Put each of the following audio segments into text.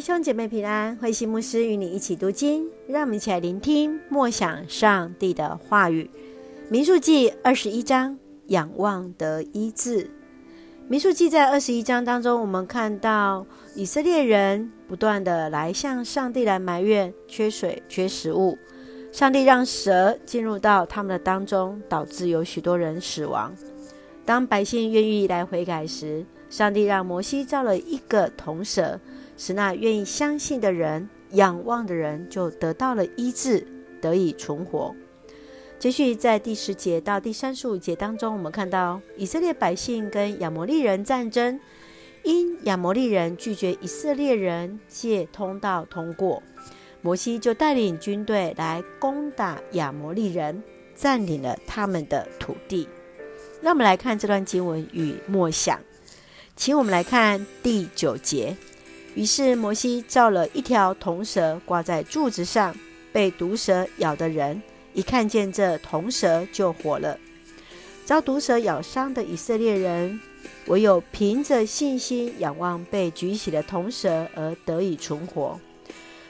弟兄姐妹平安，慧馨牧师与你一起读经，让我们一起来聆听默想上帝的话语。民数记二十一章，仰望得医治。民数记在二十一章当中，我们看到以色列人不断的来向上帝来埋怨缺水、缺食物，上帝让蛇进入到他们的当中，导致有许多人死亡。当百姓愿意来悔改时，上帝让摩西造了一个铜蛇。使那愿意相信的人、仰望的人，就得到了医治，得以存活。接续在第十节到第三十五节当中，我们看到以色列百姓跟亚摩利人战争，因亚摩利人拒绝以色列人借通道通过，摩西就带领军队来攻打亚摩利人，占领了他们的土地。那我们来看这段经文与默想，请我们来看第九节。于是摩西造了一条铜蛇，挂在柱子上。被毒蛇咬的人一看见这铜蛇就活了。遭毒蛇咬伤的以色列人，唯有凭着信心仰望被举起的铜蛇而得以存活。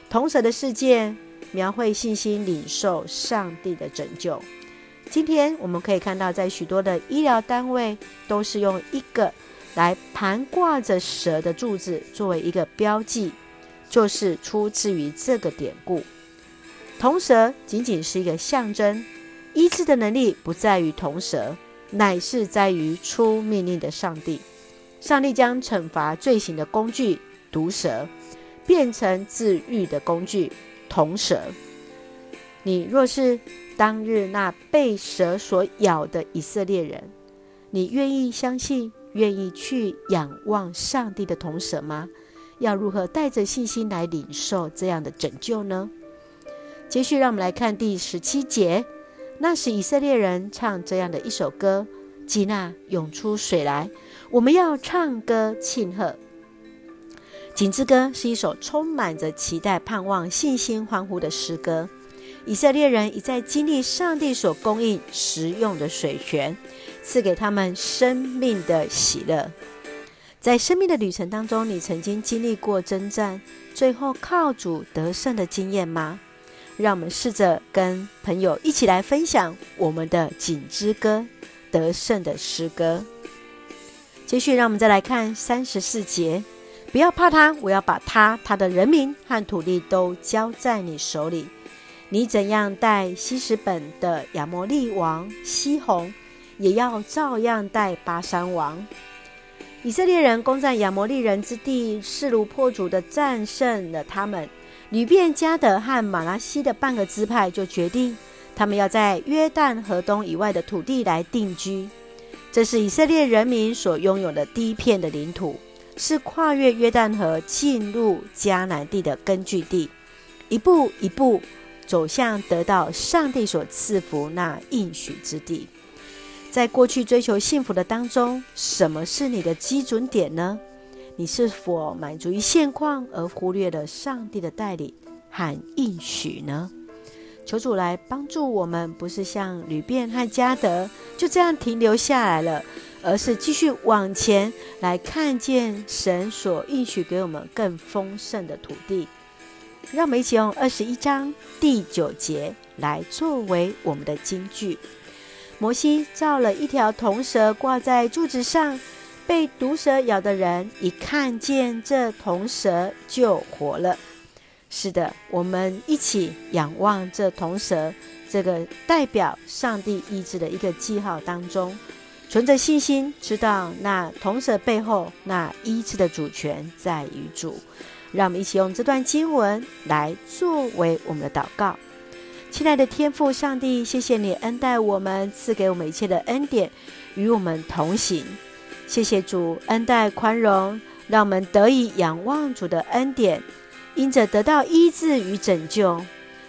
铜蛇的事件描绘信心领受上帝的拯救。今天我们可以看到，在许多的医疗单位都是用一个。来盘挂着蛇的柱子作为一个标记，就是出自于这个典故。铜蛇仅仅是一个象征，医治的能力不在于铜蛇，乃是在于出命令的上帝。上帝将惩罚罪行的工具毒蛇，变成治愈的工具铜蛇。你若是当日那被蛇所咬的以色列人，你愿意相信？愿意去仰望上帝的铜蛇吗？要如何带着信心来领受这样的拯救呢？接续，让我们来看第十七节。那时以色列人唱这样的一首歌：基纳涌出水来，我们要唱歌庆贺。井之歌是一首充满着期待、盼望、信心、欢呼的诗歌。以色列人一再经历上帝所供应食用的水泉，赐给他们生命的喜乐。在生命的旅程当中，你曾经经历过征战，最后靠主得胜的经验吗？让我们试着跟朋友一起来分享我们的井之歌得胜的诗歌。接续，让我们再来看三十四节：不要怕他，我要把他、他的人民和土地都交在你手里。你怎样待希实本的亚摩利王西宏，也要照样待巴珊王。以色列人攻占亚摩利人之地，势如破竹的战胜了他们。流便、迦得和玛拉西的半个支派就决定，他们要在约旦河东以外的土地来定居。这是以色列人民所拥有的第一片的领土，是跨越约旦河进入迦南地的根据地。一步一步。走向得到上帝所赐福那应许之地，在过去追求幸福的当中，什么是你的基准点呢？你是否满足于现况而忽略了上帝的带领和应许呢？求主来帮助我们，不是像吕便和加得就这样停留下来了，而是继续往前来看见神所应许给我们更丰盛的土地。让我们一起用二十一章第九节来作为我们的金句。摩西造了一条铜蛇挂在柱子上，被毒蛇咬的人一看见这铜蛇就活了。是的，我们一起仰望这铜蛇，这个代表上帝意志的一个记号当中，存着信心，知道那铜蛇背后那医治的主权在于主。让我们一起用这段经文来作为我们的祷告。亲爱的天父上帝，谢谢你恩待我们，赐给我们一切的恩典，与我们同行。谢谢主恩待宽容，让我们得以仰望主的恩典，因着得到医治与拯救。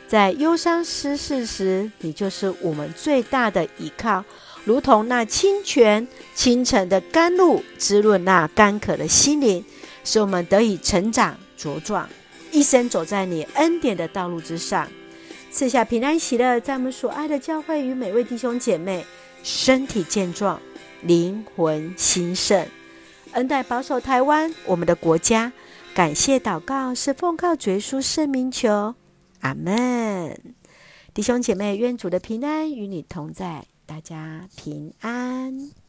在忧伤失势时，你就是我们最大的依靠，如同那清泉清晨的甘露，滋润那干渴的心灵，使我们得以成长。茁壮，一生走在你恩典的道路之上，赐下平安喜乐，在我们所爱的教会与每位弟兄姐妹身体健壮，灵魂兴盛，恩待保守台湾我们的国家，感谢祷告是奉靠主耶稣圣名求，阿门。弟兄姐妹，愿主的平安与你同在，大家平安。